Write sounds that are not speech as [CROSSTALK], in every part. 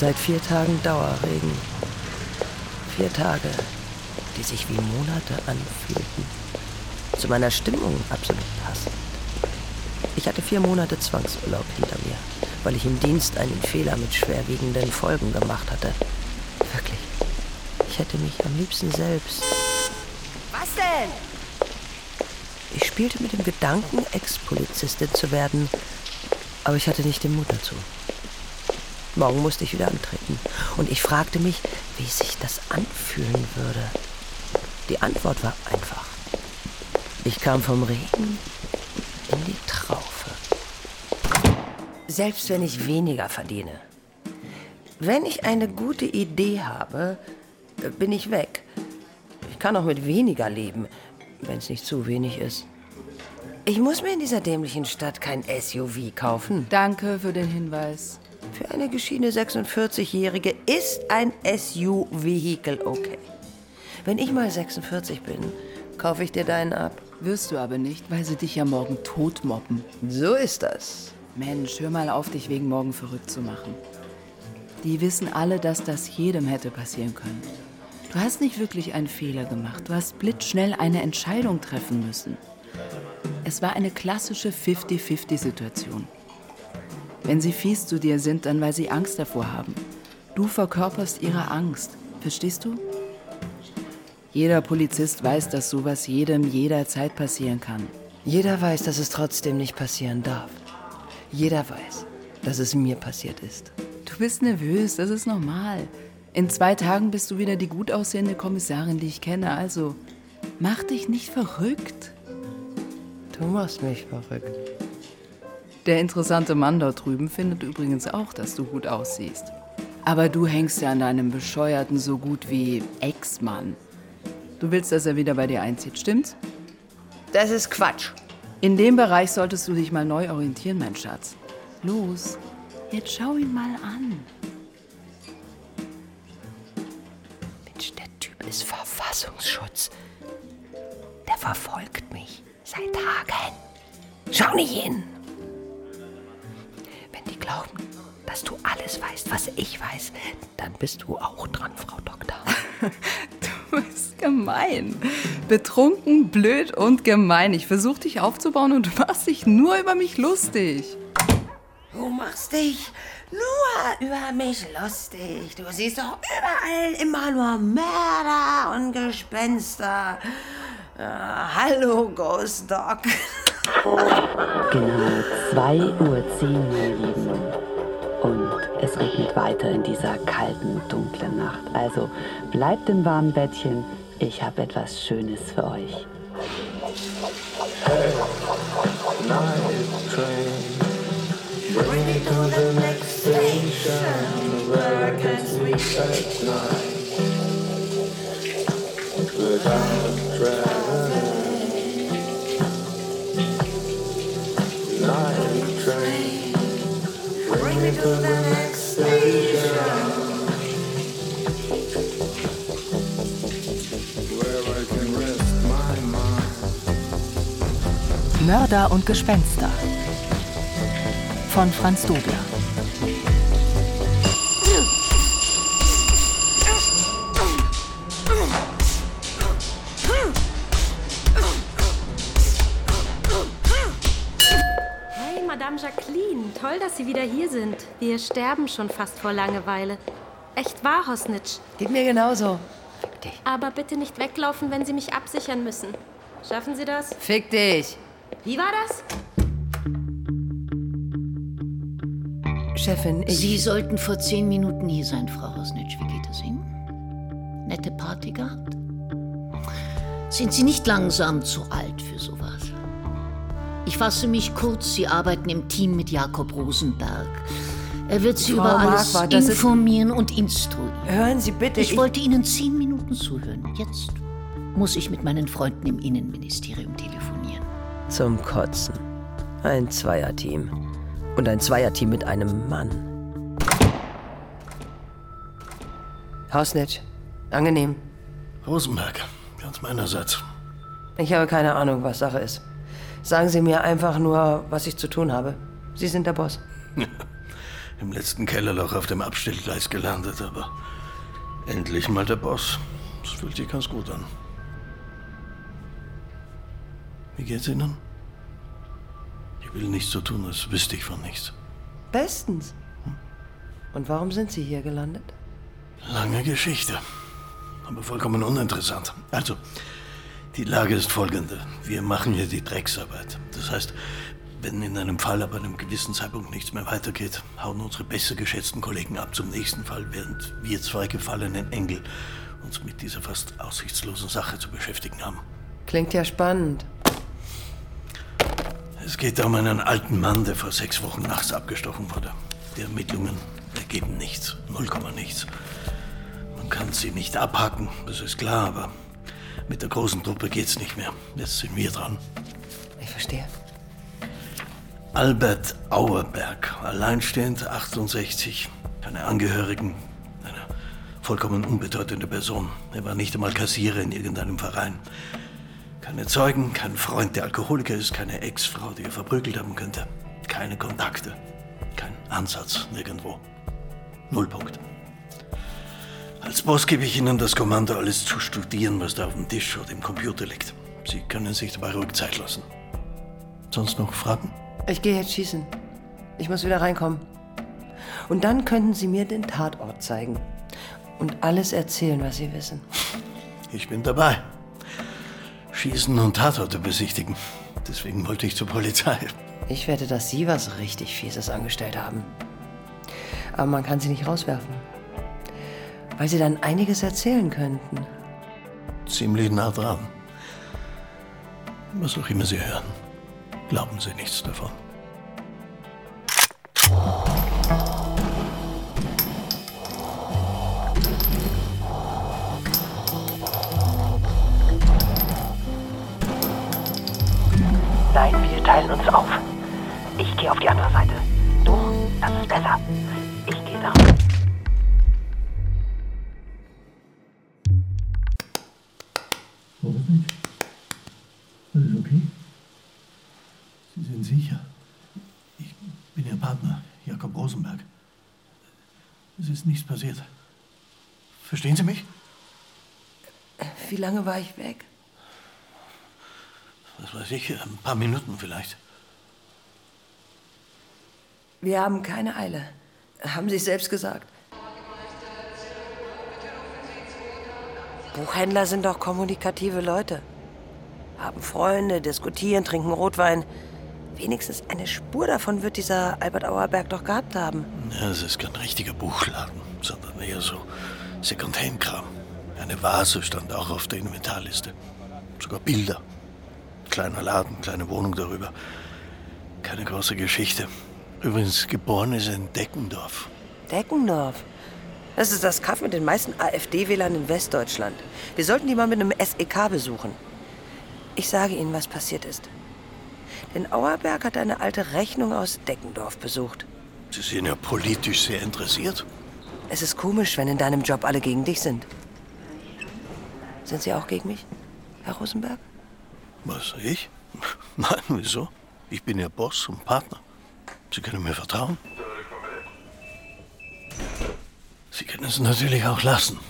Seit vier Tagen Dauerregen. Vier Tage, die sich wie Monate anfühlten. Zu meiner Stimmung absolut passend. Ich hatte vier Monate Zwangsurlaub hinter mir, weil ich im Dienst einen Fehler mit schwerwiegenden Folgen gemacht hatte. Wirklich. Ich hätte mich am liebsten selbst. Was denn? Ich spielte mit dem Gedanken, Ex-Polizistin zu werden, aber ich hatte nicht den Mut dazu. Morgen musste ich wieder antreten. Und ich fragte mich, wie sich das anfühlen würde. Die Antwort war einfach. Ich kam vom Regen in die Traufe. Selbst wenn ich weniger verdiene. Wenn ich eine gute Idee habe, bin ich weg. Ich kann auch mit weniger leben, wenn es nicht zu wenig ist. Ich muss mir in dieser dämlichen Stadt kein SUV kaufen. Danke für den Hinweis. Für eine geschiedene 46-Jährige ist ein SUV-Vehikel okay. Wenn ich mal 46 bin, kaufe ich dir deinen ab. Wirst du aber nicht, weil sie dich ja morgen tot mobben. So ist das. Mensch, hör mal auf, dich wegen morgen verrückt zu machen. Die wissen alle, dass das jedem hätte passieren können. Du hast nicht wirklich einen Fehler gemacht. Du hast blitzschnell eine Entscheidung treffen müssen. Es war eine klassische 50-50-Situation. Wenn sie fies zu dir sind, dann weil sie Angst davor haben. Du verkörperst ihre Angst. Verstehst du? Jeder Polizist weiß, dass sowas jedem jederzeit passieren kann. Jeder weiß, dass es trotzdem nicht passieren darf. Jeder weiß, dass es mir passiert ist. Du bist nervös, das ist normal. In zwei Tagen bist du wieder die gut aussehende Kommissarin, die ich kenne. Also mach dich nicht verrückt. Du machst mich verrückt. Der interessante Mann dort drüben findet übrigens auch, dass du gut aussiehst. Aber du hängst ja an deinem bescheuerten so gut wie Ex-Mann. Du willst, dass er wieder bei dir einzieht, stimmt's? Das ist Quatsch. In dem Bereich solltest du dich mal neu orientieren, mein Schatz. Los, jetzt schau ihn mal an. Mensch, der Typ ist Verfassungsschutz. Der verfolgt mich seit Tagen. Schau nicht hin. Wenn die glauben, dass du alles weißt, was ich weiß, dann bist du auch dran, Frau Doktor. [LAUGHS] Du bist gemein. Betrunken, blöd und gemein. Ich versuche dich aufzubauen und du machst dich nur über mich lustig. Du machst dich nur über mich lustig. Du siehst doch überall immer nur Mörder und Gespenster. Äh, hallo, Ghost Dog. [LAUGHS] Genau 2.10 Uhr, ihr Lieben. Und es regnet weiter in dieser kalten, dunklen Nacht. Also bleibt im warmen Bettchen. Ich habe etwas Schönes für euch. Bring me to the next station where I can sleep at night. Bring me Mörder und Gespenster von Franz Dobler. Toll, dass Sie wieder hier sind. Wir sterben schon fast vor Langeweile. Echt wahr, Hosnitsch. Geht mir genauso. Fick dich. Aber bitte nicht weglaufen, wenn Sie mich absichern müssen. Schaffen Sie das? Fick dich. Wie war das? Chefin, ich. Sie sollten vor zehn Minuten hier sein, Frau Rosnitsch. Wie geht es Ihnen? Nette Party gehabt? Sind Sie nicht langsam zu alt für sowas? Ich fasse mich kurz. Sie arbeiten im Team mit Jakob Rosenberg. Er wird Sie Frau über alles Marquardt, das ist- informieren und instruieren. Hören Sie bitte. Ich wollte Ihnen zehn Minuten zuhören. Jetzt muss ich mit meinen Freunden im Innenministerium telefonieren. Zum Kotzen. Ein Zweierteam. Und ein Zweierteam mit einem Mann. Hausnitsch. Angenehm. Rosenberg, ganz meinerseits. Ich habe keine Ahnung, was Sache ist. Sagen Sie mir einfach nur, was ich zu tun habe. Sie sind der Boss. Im letzten Kellerloch auf dem Abstellgleis gelandet, aber endlich mal der Boss. Das fühlt sich ganz gut an. Wie geht's Ihnen? Ich will nichts so tun, als wüsste ich von nichts. Bestens. Und warum sind Sie hier gelandet? Lange Geschichte, aber vollkommen uninteressant. Also, die Lage ist folgende. Wir machen hier die Drecksarbeit. Das heißt, wenn in einem Fall ab einem gewissen Zeitpunkt nichts mehr weitergeht, hauen unsere besser geschätzten Kollegen ab zum nächsten Fall, während wir zwei gefallenen Engel uns mit dieser fast aussichtslosen Sache zu beschäftigen haben. Klingt ja spannend. Es geht um einen alten Mann, der vor sechs Wochen nachts abgestochen wurde. Die Ermittlungen ergeben nichts, null Komma nichts. Man kann sie nicht abhaken, das ist klar, aber mit der großen Truppe geht's nicht mehr. Jetzt sind wir dran. Ich verstehe. Albert Auerberg, alleinstehend, 68, keine Angehörigen, eine vollkommen unbedeutende Person. Er war nicht einmal Kassierer in irgendeinem Verein. Keine Zeugen, kein Freund, der Alkoholiker ist, keine Ex-Frau, die er verprügelt haben könnte. Keine Kontakte, kein Ansatz nirgendwo. Nullpunkt. Als Boss gebe ich Ihnen das Kommando, alles zu studieren, was da auf dem Tisch oder im Computer liegt. Sie können sich dabei ruhig Zeit lassen. Sonst noch Fragen? Ich gehe jetzt schießen. Ich muss wieder reinkommen. Und dann könnten Sie mir den Tatort zeigen. Und alles erzählen, was Sie wissen. Ich bin dabei. Schießen und Tatorte besichtigen. Deswegen wollte ich zur Polizei. Ich wette, dass Sie was richtig Fieses angestellt haben. Aber man kann Sie nicht rauswerfen. Weil Sie dann einiges erzählen könnten. Ziemlich nah dran. Was auch immer Sie hören, glauben Sie nichts davon. Lange war ich weg? Was weiß ich, ein paar Minuten vielleicht. Wir haben keine Eile. Haben Sie es selbst gesagt. Buchhändler sind doch kommunikative Leute. Haben Freunde, diskutieren, trinken Rotwein. Wenigstens eine Spur davon wird dieser Albert Auerberg doch gehabt haben. Ja, es ist kein richtiger Buchladen, sondern eher so Secondhand-Kram. Eine Vase stand auch auf der Inventarliste. Sogar Bilder. Kleiner Laden, kleine Wohnung darüber. Keine große Geschichte. Übrigens, geboren ist er in Deckendorf. Deckendorf. Das ist das Kaff mit den meisten AfD-Wählern in Westdeutschland. Wir sollten die mal mit einem SEK besuchen. Ich sage Ihnen, was passiert ist. Denn Auerberg hat eine alte Rechnung aus Deckendorf besucht. Sie sind ja politisch sehr interessiert. Es ist komisch, wenn in deinem Job alle gegen dich sind. Sind Sie auch gegen mich, Herr Rosenberg? Was, ich? [LAUGHS] Nein, wieso? Ich bin Ihr Boss und Partner. Sie können mir vertrauen. Sie können es natürlich auch lassen.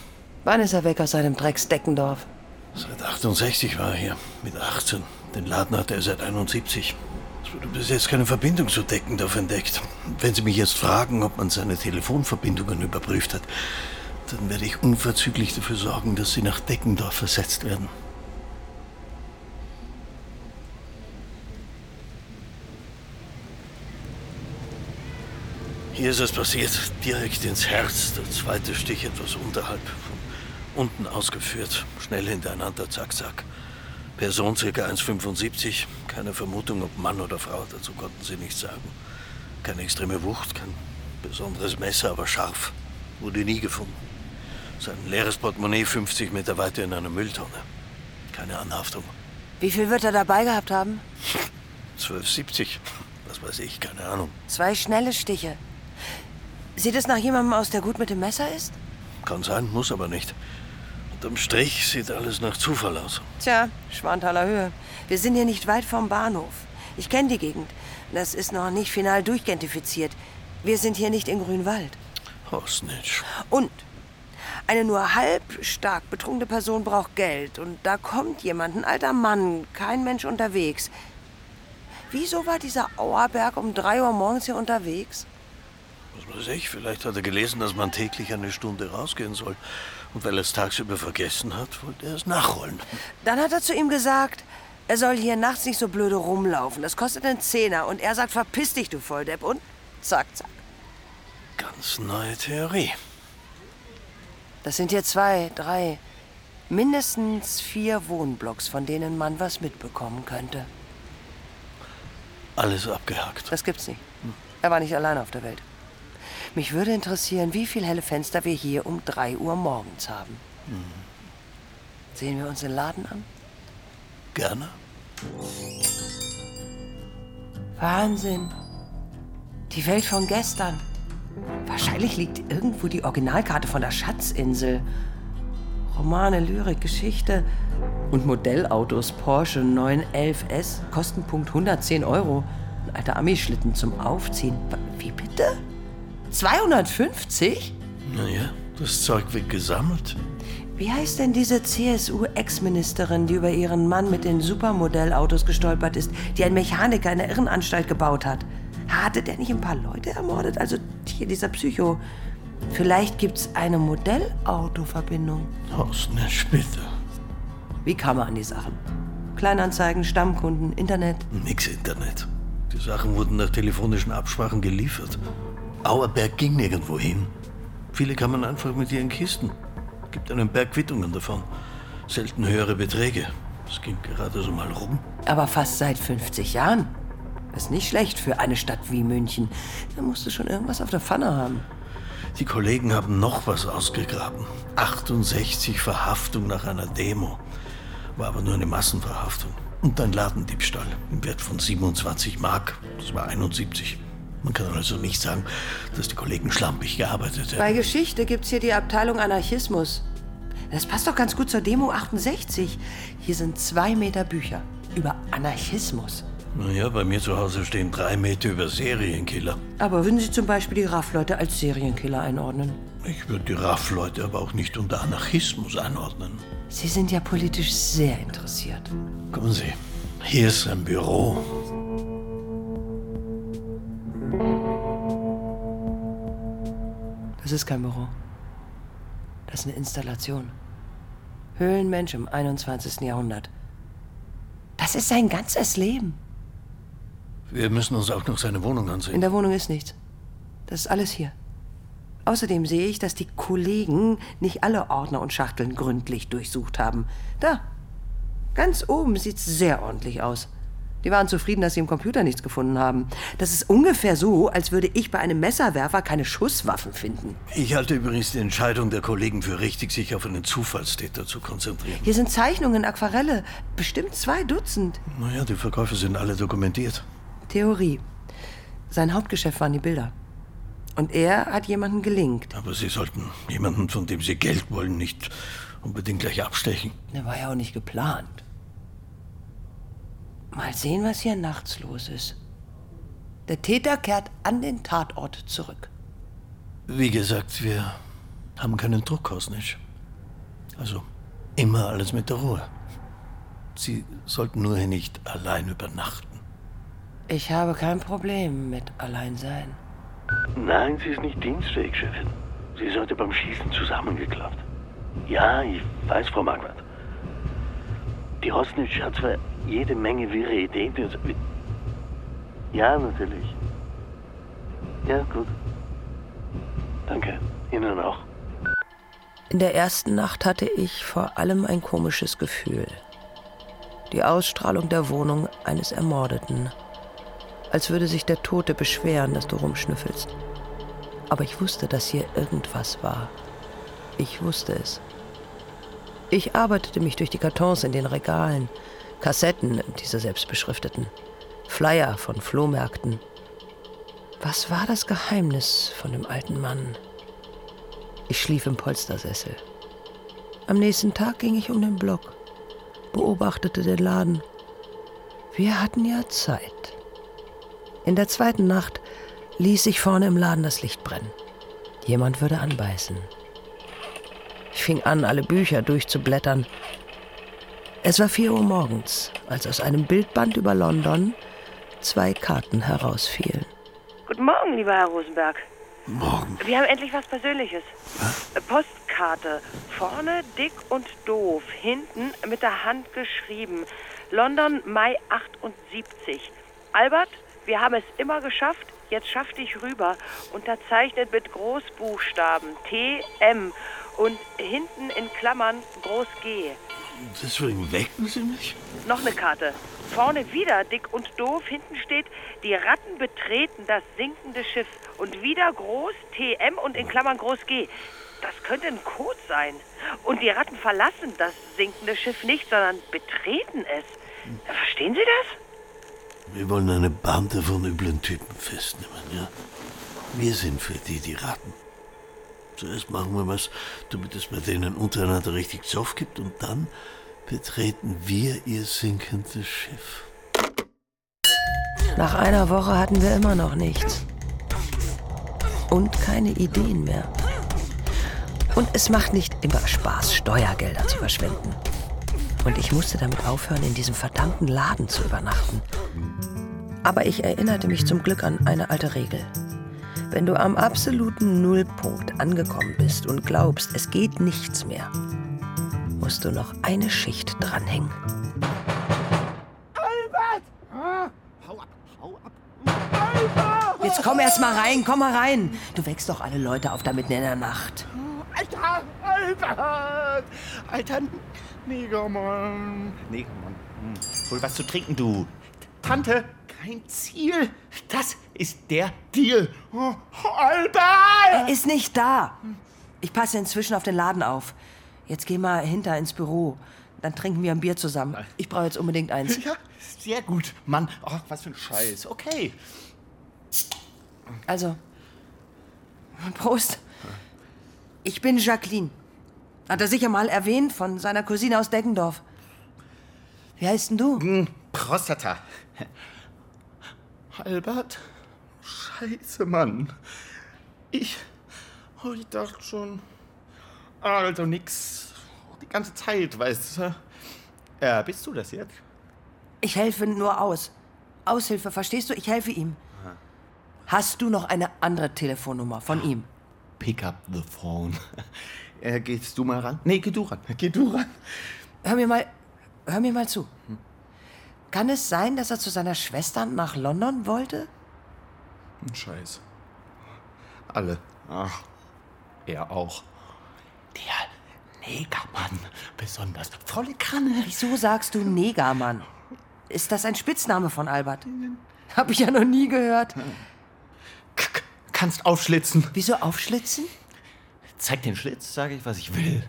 Wann ist er weg aus seinem Drecks Deckendorf? Seit 68 war er hier, mit 18. Den Laden hatte er seit 71. Es wurde bis jetzt keine Verbindung zu Deckendorf entdeckt. Wenn Sie mich jetzt fragen, ob man seine Telefonverbindungen überprüft hat, dann werde ich unverzüglich dafür sorgen, dass Sie nach Deckendorf versetzt werden. Hier ist es passiert, direkt ins Herz. Der zweite Stich etwas unterhalb, von unten ausgeführt. Schnell hintereinander, zack, zack. Person ca. 1,75. Keine Vermutung, ob Mann oder Frau, dazu konnten sie nichts sagen. Keine extreme Wucht, kein besonderes Messer, aber scharf. Wurde nie gefunden. Sein leeres Portemonnaie 50 Meter weiter in einer Mülltonne. Keine Anhaftung. Wie viel wird er dabei gehabt haben? [LAUGHS] 12,70. Was weiß ich, keine Ahnung. Zwei schnelle Stiche. Sieht es nach jemandem aus, der gut mit dem Messer ist? Kann sein, muss aber nicht. Unterm Strich sieht alles nach Zufall aus. Tja, Schwanthaler Höhe. Wir sind hier nicht weit vom Bahnhof. Ich kenne die Gegend. Das ist noch nicht final durchidentifiziert. Wir sind hier nicht in Grünwald. Hosnitsch. Und eine nur halb stark betrunkene Person braucht Geld. Und da kommt jemand, ein alter Mann, kein Mensch unterwegs. Wieso war dieser Auerberg um drei Uhr morgens hier unterwegs? Was weiß ich, vielleicht hat er gelesen, dass man täglich eine Stunde rausgehen soll. Und weil er es tagsüber vergessen hat, wollte er es nachholen. Dann hat er zu ihm gesagt, er soll hier nachts nicht so blöde rumlaufen. Das kostet einen Zehner. Und er sagt, verpiss dich, du Volldepp. Und zack, zack. Ganz neue Theorie. Das sind hier zwei, drei, mindestens vier Wohnblocks, von denen man was mitbekommen könnte. Alles abgehakt. Das gibt's nicht. Er war nicht allein auf der Welt. Mich würde interessieren, wie viele helle Fenster wir hier um 3 Uhr morgens haben. Sehen wir uns den Laden an? Gerne. Wahnsinn. Die Welt von gestern. Wahrscheinlich liegt irgendwo die Originalkarte von der Schatzinsel. Romane, Lyrik, Geschichte und Modellautos Porsche 911S, Kostenpunkt 110 Euro. Ein alter Ami-Schlitten zum Aufziehen. Wie bitte? 250? Naja, das Zeug wird gesammelt. Wie heißt denn diese CSU-Ex-Ministerin, die über ihren Mann mit den Supermodellautos gestolpert ist, die ein Mechaniker in der Irrenanstalt gebaut hat? Hatte der nicht ein paar Leute ermordet? Also hier dieser Psycho. Vielleicht gibt's eine Modellauto-Verbindung. Hosnitsch, bitte. Wie kam er an die Sachen? Kleinanzeigen, Stammkunden, Internet. Nix Internet. Die Sachen wurden nach telefonischen Absprachen geliefert. Auerberg ging nirgendwo hin. Viele kamen einfach mit ihren Kisten. Gibt einen Berg Quittungen davon. Selten höhere Beträge. Es ging gerade so mal rum. Aber fast seit 50 Jahren. Ist nicht schlecht für eine Stadt wie München. Da musst du schon irgendwas auf der Pfanne haben. Die Kollegen haben noch was ausgegraben. 68 Verhaftung nach einer Demo. War aber nur eine Massenverhaftung. Und ein Ladendiebstahl im Wert von 27 Mark. Das war 71. Man kann also nicht sagen, dass die Kollegen schlampig gearbeitet Bei hätten. Geschichte gibt's hier die Abteilung Anarchismus. Das passt doch ganz gut zur Demo 68. Hier sind zwei Meter Bücher über Anarchismus. Naja, bei mir zu Hause stehen drei Meter über Serienkiller. Aber würden Sie zum Beispiel die RAF-Leute als Serienkiller einordnen? Ich würde die RAF-Leute aber auch nicht unter Anarchismus einordnen. Sie sind ja politisch sehr interessiert. Kommen Sie, hier ist ein Büro. Das ist kein Büro. Das ist eine Installation. Höhlenmensch im 21. Jahrhundert. Das ist sein ganzes Leben. Wir müssen uns auch noch seine Wohnung In ansehen. der Wohnung ist nichts. Das ist alles hier. Außerdem sehe ich, dass die Kollegen nicht alle Ordner und Schachteln gründlich durchsucht haben. Da. Ganz oben sieht's sehr ordentlich aus. Die waren zufrieden, dass sie im Computer nichts gefunden haben. Das ist ungefähr so, als würde ich bei einem Messerwerfer keine Schusswaffen finden. Ich halte übrigens die Entscheidung der Kollegen für richtig, sich auf einen Zufallstäter zu konzentrieren. Hier sind Zeichnungen, Aquarelle. Bestimmt zwei Dutzend. Naja, die Verkäufe sind alle dokumentiert. Theorie. Sein Hauptgeschäft waren die Bilder. Und er hat jemanden gelingt. Aber Sie sollten jemanden, von dem Sie Geld wollen, nicht unbedingt gleich abstechen. Der war ja auch nicht geplant. Mal sehen, was hier nachts los ist. Der Täter kehrt an den Tatort zurück. Wie gesagt, wir haben keinen Druck, Hosnitsch. Also immer alles mit der Ruhe. Sie sollten nur hier nicht allein übernachten. Ich habe kein Problem mit Alleinsein. Nein, sie ist nicht dienstfähig, Chefin. Sie ist heute beim Schießen zusammengeklappt. Ja, ich weiß, Frau Marquardt. Die Hosnitsch hat zwar jede Menge wirre Ideen. die uns- Ja, natürlich. Ja, gut. Danke. Ihnen auch. In der ersten Nacht hatte ich vor allem ein komisches Gefühl. Die Ausstrahlung der Wohnung eines Ermordeten. Als würde sich der Tote beschweren, dass du rumschnüffelst. Aber ich wusste, dass hier irgendwas war. Ich wusste es. Ich arbeitete mich durch die Kartons in den Regalen, Kassetten, diese selbstbeschrifteten, Flyer von Flohmärkten. Was war das Geheimnis von dem alten Mann? Ich schlief im Polstersessel. Am nächsten Tag ging ich um den Block, beobachtete den Laden. Wir hatten ja Zeit. In der zweiten Nacht ließ sich vorne im Laden das Licht brennen. Jemand würde anbeißen. Ich fing an, alle Bücher durchzublättern. Es war vier Uhr morgens, als aus einem Bildband über London zwei Karten herausfielen. Guten Morgen, lieber Herr Rosenberg. Morgen. Wir haben endlich was Persönliches. Äh, Postkarte. Vorne dick und doof. Hinten mit der Hand geschrieben. London, Mai 78. Albert, wir haben es immer geschafft. Jetzt schaff dich rüber. Unterzeichnet mit Großbuchstaben. T-M. Und hinten in Klammern Groß G. Deswegen wecken Sie mich? Noch eine Karte. Vorne wieder dick und doof. Hinten steht, die Ratten betreten das sinkende Schiff. Und wieder groß TM und in Klammern groß G. Das könnte ein Code sein. Und die Ratten verlassen das sinkende Schiff nicht, sondern betreten es. Verstehen Sie das? Wir wollen eine Bande von üblen Typen festnehmen, ja? Wir sind für die die Ratten. Zuerst machen wir was, damit es bei denen untereinander richtig Zoff gibt und dann betreten wir ihr sinkendes Schiff. Nach einer Woche hatten wir immer noch nichts. Und keine Ideen mehr. Und es macht nicht immer Spaß, Steuergelder zu verschwenden. Und ich musste damit aufhören, in diesem verdammten Laden zu übernachten. Aber ich erinnerte mich zum Glück an eine alte Regel. Wenn du am absoluten Nullpunkt angekommen bist und glaubst, es geht nichts mehr, musst du noch eine Schicht dranhängen. Albert! Ah, hau ab, hau ab. Albert! Jetzt komm erst mal rein, komm mal rein. Du wächst doch alle Leute auf da mitten in der Nacht. Alter, Albert! Alter Negermann. Negermann. Hm. Hol was zu trinken, du. Tante, kein Ziel. Das ist der Deal. Oh, Albert! Er ist nicht da. Ich passe inzwischen auf den Laden auf. Jetzt geh mal hinter ins Büro. Dann trinken wir ein Bier zusammen. Ich brauche jetzt unbedingt eins. Ja, sehr gut, Mann. Oh, was für ein Scheiß. Okay. Also, Prost. Ich bin Jacqueline. Hat er sicher mal erwähnt von seiner Cousine aus Deggendorf. Wie heißt denn du? Hm, Prostata. Albert? Scheiße, Mann. Ich. Oh, ich dachte schon. Also nix. Die ganze Zeit, weißt du. Ja, bist du das jetzt? Ich helfe nur aus. Aushilfe, verstehst du? Ich helfe ihm. Hast du noch eine andere Telefonnummer von ihm? Pick up the phone. Äh, gehst du mal ran? Nee, geh du ran. Geh du ran. Hör mir mal, hör mir mal zu. Kann es sein, dass er zu seiner Schwester nach London wollte? Scheiß. Alle. Ach, er auch. Der Negermann besonders. Volle Kanne. Wieso sagst du Negermann? Ist das ein Spitzname von Albert? Hab ich ja noch nie gehört. Kannst aufschlitzen. Wieso aufschlitzen? Zeig den Schlitz, sage ich, was ich will.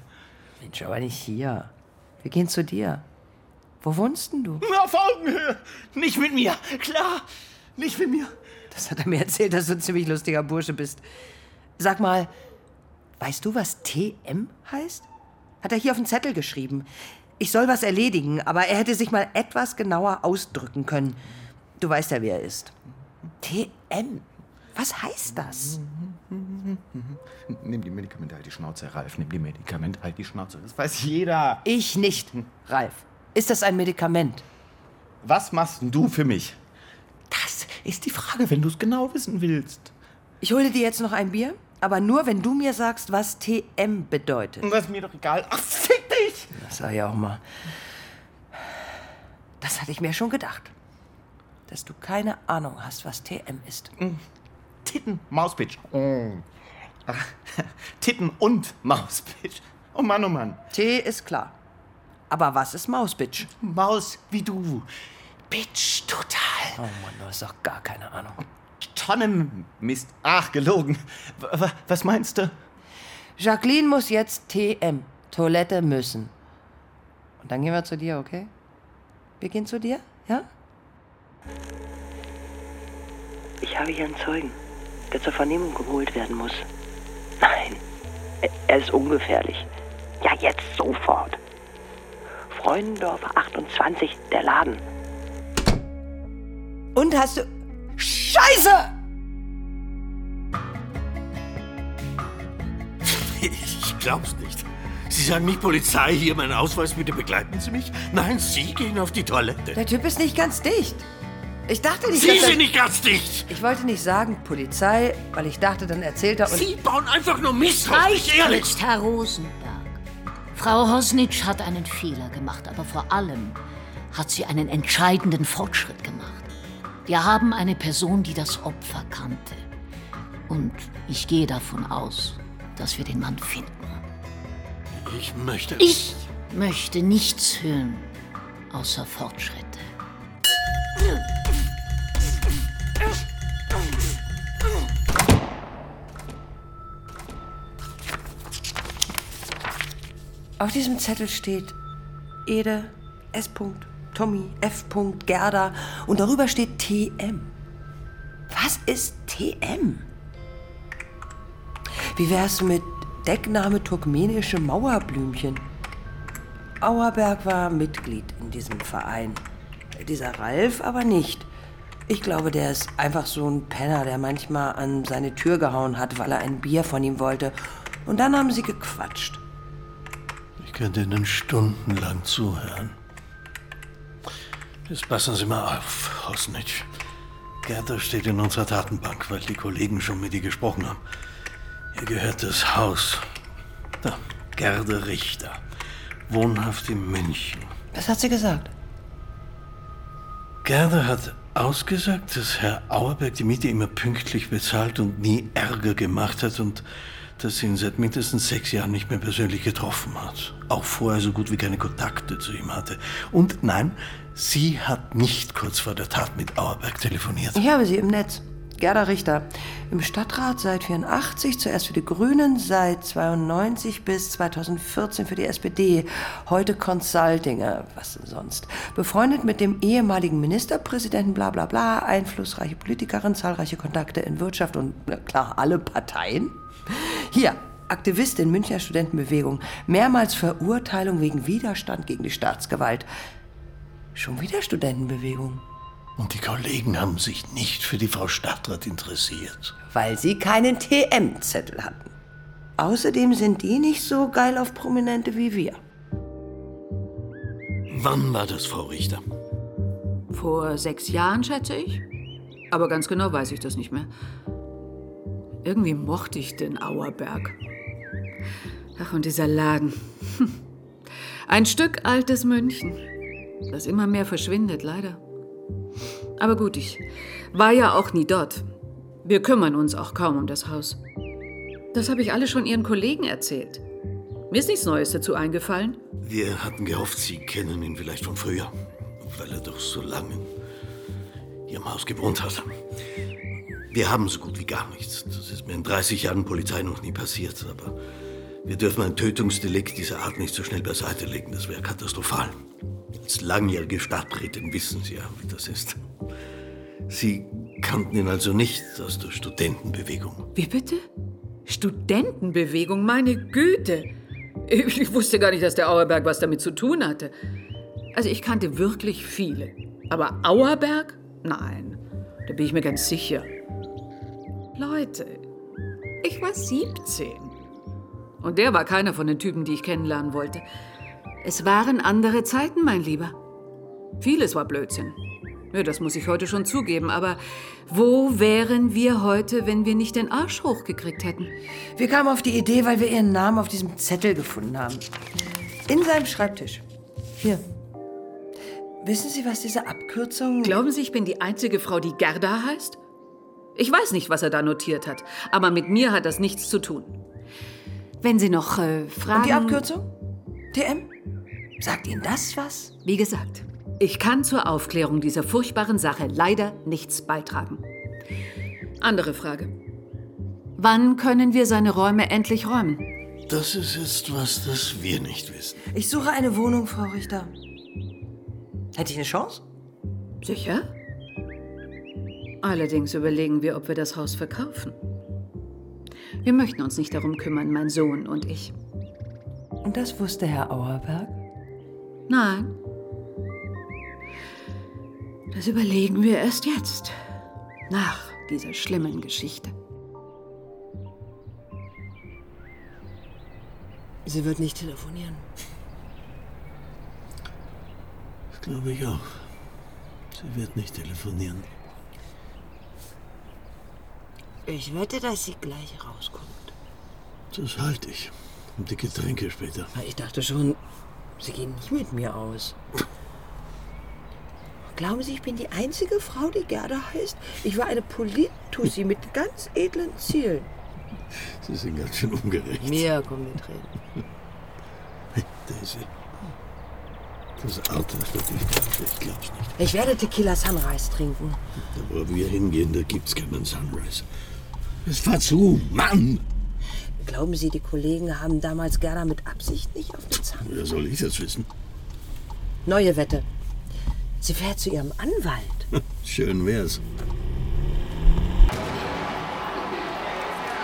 Mensch, aber nicht hier. Wir gehen zu dir. Wo wohnst denn du? Auf Augenhöhe. Nicht mit mir. Klar. Nicht mit mir. Das hat er mir erzählt, dass du ein ziemlich lustiger Bursche bist. Sag mal, weißt du, was TM heißt? Hat er hier auf den Zettel geschrieben. Ich soll was erledigen, aber er hätte sich mal etwas genauer ausdrücken können. Du weißt ja, wer er ist. TM. Was heißt das? Nimm die Medikamente, halt die Schnauze, Ralf. Nimm die Medikamente, halt die Schnauze. Das weiß jeder. Ich nicht, Ralf. Ist das ein Medikament? Was machst du für mich? Das ist die Frage, wenn du es genau wissen willst. Ich hole dir jetzt noch ein Bier, aber nur, wenn du mir sagst, was TM bedeutet. Das ist mir doch egal. Ach, fick dich! Das sag ich auch mal. Das hatte ich mir schon gedacht. Dass du keine Ahnung hast, was TM ist. Titten, Mauspitch. Oh. Ach, [LAUGHS] Titten und Mauspitch. Oh Mann, oh Mann. T ist klar. Aber was ist Mausbitch? Maus wie du. Bitch, total. Oh Mann, du hast doch gar keine Ahnung. Tonnen Mist. Ach, gelogen. W- was meinst du? Jacqueline muss jetzt TM. Toilette müssen. Und dann gehen wir zu dir, okay? Wir gehen zu dir, ja? Ich habe hier einen Zeugen, der zur Vernehmung geholt werden muss. Nein, er- er ist ungefährlich. Ja, jetzt sofort. Freundendorfer 28, der Laden. Und hast du. Scheiße! Ich glaub's nicht. Sie sagen nicht Polizei, hier mein Ausweis, bitte begleiten Sie mich? Nein, Sie gehen auf die Toilette. Der Typ ist nicht ganz dicht. Ich dachte nicht, Sie dass sind nicht ganz dicht. Ich wollte nicht sagen Polizei, weil ich dachte, dann erzählt er und... Sie bauen einfach nur Mist auf Reicht mich, ehrlich. jetzt, Herr Rosenberg. Frau Hosnitsch hat einen Fehler gemacht, aber vor allem hat sie einen entscheidenden Fortschritt gemacht. Wir haben eine Person, die das Opfer kannte. Und ich gehe davon aus, dass wir den Mann finden. Ich möchte... Ich möchte nichts hören, außer Fortschritte. Auf diesem Zettel steht Ede, S. Tommy, F. Gerda und darüber steht TM. Was ist TM? Wie wär's mit Deckname turkmenische Mauerblümchen? Auerberg war Mitglied in diesem Verein. Dieser Ralf aber nicht. Ich glaube, der ist einfach so ein Penner, der manchmal an seine Tür gehauen hat, weil er ein Bier von ihm wollte. Und dann haben sie gequatscht. Ich könnte Ihnen stundenlang zuhören. Jetzt passen Sie mal auf, Hosnitsch. Gerda steht in unserer Datenbank, weil die Kollegen schon mit ihr gesprochen haben. Ihr gehört das Haus. Da, Gerda Richter. Wohnhaft in München. Was hat sie gesagt? Gerda hat ausgesagt, dass Herr Auerberg die Miete immer pünktlich bezahlt und nie Ärger gemacht hat und sie ihn seit mindestens sechs Jahren nicht mehr persönlich getroffen hat. Auch vorher so gut wie keine Kontakte zu ihm hatte. Und nein, sie hat nicht kurz vor der Tat mit Auerberg telefoniert. Ich habe sie im Netz. Gerda Richter. Im Stadtrat seit 84, zuerst für die Grünen, seit 92 bis 2014 für die SPD. Heute Consultinger, was denn sonst. Befreundet mit dem ehemaligen Ministerpräsidenten, bla bla bla, einflussreiche Politikerin, zahlreiche Kontakte in Wirtschaft und, na klar, alle Parteien. Hier, Aktivistin Münchner Studentenbewegung. Mehrmals Verurteilung wegen Widerstand gegen die Staatsgewalt. Schon wieder Studentenbewegung. Und die Kollegen haben sich nicht für die Frau Stadtrat interessiert. Weil sie keinen TM-Zettel hatten. Außerdem sind die nicht so geil auf Prominente wie wir. Wann war das, Frau Richter? Vor sechs Jahren, schätze ich. Aber ganz genau weiß ich das nicht mehr. Irgendwie mochte ich den Auerberg. Ach, und dieser Laden. [LAUGHS] Ein Stück altes München, das immer mehr verschwindet, leider. Aber gut, ich war ja auch nie dort. Wir kümmern uns auch kaum um das Haus. Das habe ich alle schon Ihren Kollegen erzählt. Mir ist nichts Neues dazu eingefallen. Wir hatten gehofft, Sie kennen ihn vielleicht von früher, weil er doch so lange in Ihrem Haus gewohnt hat. Wir haben so gut wie gar nichts. Das ist mir in 30 Jahren Polizei noch nie passiert. Aber wir dürfen ein Tötungsdelikt dieser Art nicht so schnell beiseite legen. Das wäre katastrophal. Als langjährige Stadträtin wissen Sie ja, wie das ist. Sie kannten ihn also nicht aus der Studentenbewegung. Wie bitte? Studentenbewegung, meine Güte. Ich wusste gar nicht, dass der Auerberg was damit zu tun hatte. Also ich kannte wirklich viele. Aber Auerberg? Nein, da bin ich mir ganz sicher. Leute, ich war 17. Und der war keiner von den Typen, die ich kennenlernen wollte. Es waren andere Zeiten, mein Lieber. Vieles war Blödsinn. Ja, das muss ich heute schon zugeben, aber wo wären wir heute, wenn wir nicht den Arsch hochgekriegt hätten? Wir kamen auf die Idee, weil wir ihren Namen auf diesem Zettel gefunden haben. In seinem Schreibtisch. Hier. Wissen Sie, was diese Abkürzung... Glauben Sie, ich bin die einzige Frau, die Gerda heißt? Ich weiß nicht, was er da notiert hat, aber mit mir hat das nichts zu tun. Wenn Sie noch äh, Fragen... Und die Abkürzung? TM? Sagt Ihnen das was? Wie gesagt, ich kann zur Aufklärung dieser furchtbaren Sache leider nichts beitragen. Andere Frage. Wann können wir seine Räume endlich räumen? Das ist jetzt was, das wir nicht wissen. Ich suche eine Wohnung, Frau Richter. Hätte ich eine Chance? Sicher? Allerdings überlegen wir, ob wir das Haus verkaufen. Wir möchten uns nicht darum kümmern, mein Sohn und ich. Und das wusste Herr Auerberg? Nein. Das überlegen wir erst jetzt. Nach dieser schlimmen Geschichte. Sie wird nicht telefonieren. Das glaube ich auch. Sie wird nicht telefonieren. Ich wette, dass sie gleich rauskommt. Das halte ich. Und die Getränke später. Ich dachte schon, Sie gehen nicht mit mir aus. Glauben Sie, ich bin die einzige Frau, die Gerda heißt? Ich war eine Polittussi mit ganz edlen Zielen. Sie sind ganz schön ungerecht. Mir kommen die Tränen. Hey, Daisy. Das Auto ist wirklich ganz Ich glaub's nicht. Ich werde Tequila Sunrise trinken. Da wo wir hingehen, da gibt's keinen Sunrise. Es fahr zu, Mann! Glauben Sie, die Kollegen haben damals Gerda mit Absicht nicht auf den Zahn? Woher soll ich das wissen? Neue Wette. Sie fährt zu ihrem Anwalt. [LAUGHS] Schön wär's.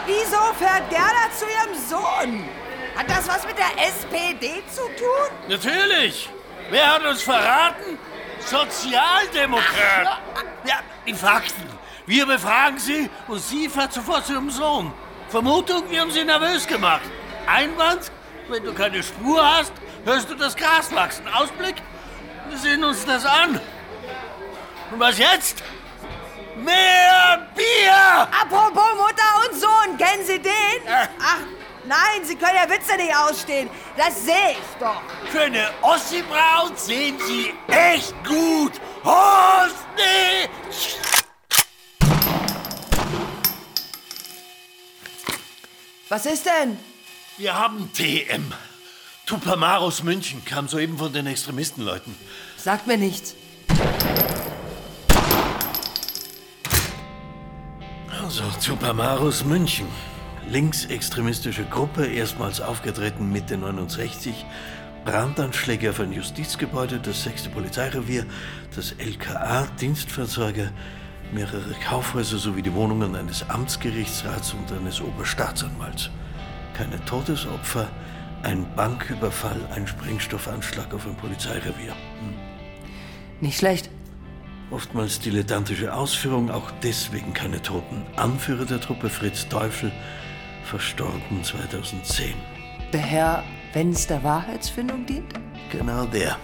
Wieso fährt Gerda zu ihrem Sohn? Hat das was mit der SPD zu tun? Natürlich! Wer hat uns verraten? Sozialdemokrat! Ja, die Fakten. Wir befragen Sie und Sie fährt sofort zu Ihrem Sohn. Vermutung, wir haben Sie nervös gemacht. Einwand, wenn du keine Spur hast, hörst du das Gras wachsen. Ausblick, wir sehen uns das an. Und was jetzt? Mehr Bier! Apropos Mutter und Sohn, kennen Sie den? Ach, nein, Sie können ja Witze nicht ausstehen. Das sehe ich doch. Für eine Ossi-Braut sehen Sie echt gut. Hosni! Was ist denn? Wir haben TM. Tupamaros München kam soeben von den Extremistenleuten. Sagt mir nichts. Also, Tupamaros München. Linksextremistische Gruppe, erstmals aufgetreten Mitte 69. Brandanschläge auf ein Justizgebäude, das 6. Polizeirevier, das LKA, Dienstfahrzeuge, mehrere Kaufhäuser sowie die Wohnungen eines Amtsgerichtsrats und eines Oberstaatsanwalts. Keine Todesopfer, ein Banküberfall, ein Sprengstoffanschlag auf ein Polizeirevier. Nicht schlecht. Oftmals dilettantische Ausführung, auch deswegen keine Toten. Anführer der Truppe Fritz Teufel, verstorben 2010. Der Herr, wenn es der Wahrheitsfindung dient? Genau der.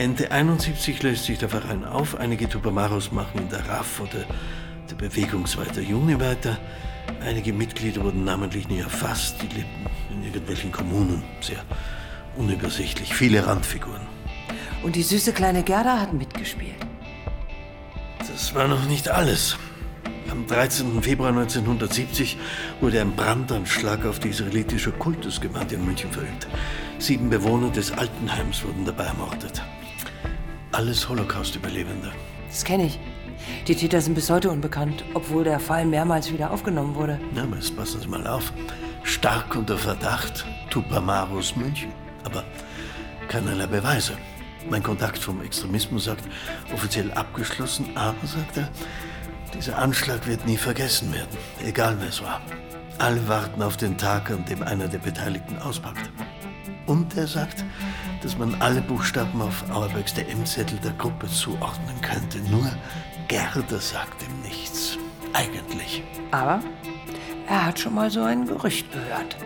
Ende 71 löst sich der Verein auf. Einige Tupamaros machen in der RAF oder der Bewegungsweiter Juni weiter. Einige Mitglieder wurden namentlich nie erfasst. Die lebten in irgendwelchen Kommunen. Sehr unübersichtlich. Viele Randfiguren. Und die süße kleine Gerda hat mitgespielt. Das war noch nicht alles. Am 13. Februar 1970 wurde ein Brandanschlag auf die israelitische Kultusgemeinde in München verübt. Sieben Bewohner des Altenheims wurden dabei ermordet. Alles Holocaust-Überlebende. Das kenne ich. Die Täter sind bis heute unbekannt, obwohl der Fall mehrmals wieder aufgenommen wurde. Na, aber jetzt passen Sie mal auf. Stark unter Verdacht, Tupamaros München. Aber keinerlei Beweise. Mein Kontakt vom Extremismus sagt, offiziell abgeschlossen, aber, sagt er, dieser Anschlag wird nie vergessen werden, egal wer es war. Alle warten auf den Tag, an dem einer der Beteiligten auspackt. Und er sagt, dass man alle Buchstaben auf Auerbecks DM-Zettel der Gruppe zuordnen könnte. Nur Gerda sagt ihm nichts. Eigentlich. Aber er hat schon mal so ein Gerücht gehört.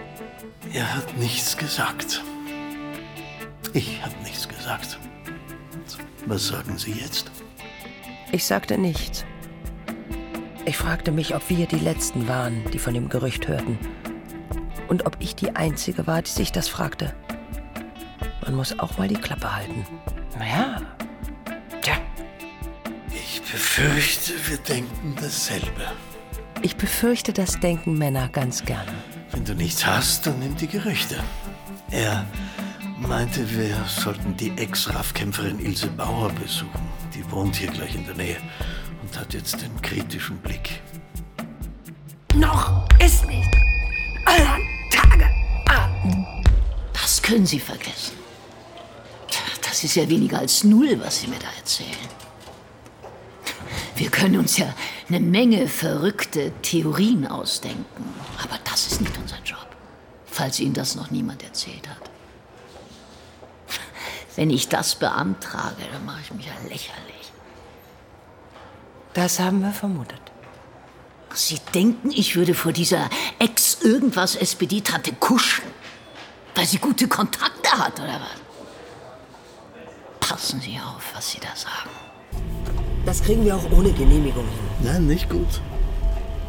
Er hat nichts gesagt. Ich habe nichts gesagt. Was sagen Sie jetzt? Ich sagte nichts. Ich fragte mich, ob wir die Letzten waren, die von dem Gerücht hörten. Und ob ich die Einzige war, die sich das fragte. Man muss auch mal die Klappe halten. Naja. Tja. Ich befürchte, wir denken dasselbe. Ich befürchte, das denken Männer ganz gerne. Wenn du nichts hast, dann nimm die Gerüchte. Er meinte, wir sollten die Ex-RAF-Kämpferin Ilse Bauer besuchen. Die wohnt hier gleich in der Nähe und hat jetzt den kritischen Blick. Noch ist nicht. Aller Tage ab. Das können Sie vergessen. Das ist ja weniger als null, was Sie mir da erzählen. Wir können uns ja eine Menge verrückte Theorien ausdenken. Aber das ist nicht unser Job. Falls Ihnen das noch niemand erzählt hat. Wenn ich das beantrage, dann mache ich mich ja lächerlich. Das haben wir vermutet. Sie denken, ich würde vor dieser Ex-Irgendwas-SPD-Tante kuschen? Weil sie gute Kontakte hat, oder was? Passen Sie auf, was Sie da sagen. Das kriegen wir auch ohne Genehmigung hin. Nein, nicht gut.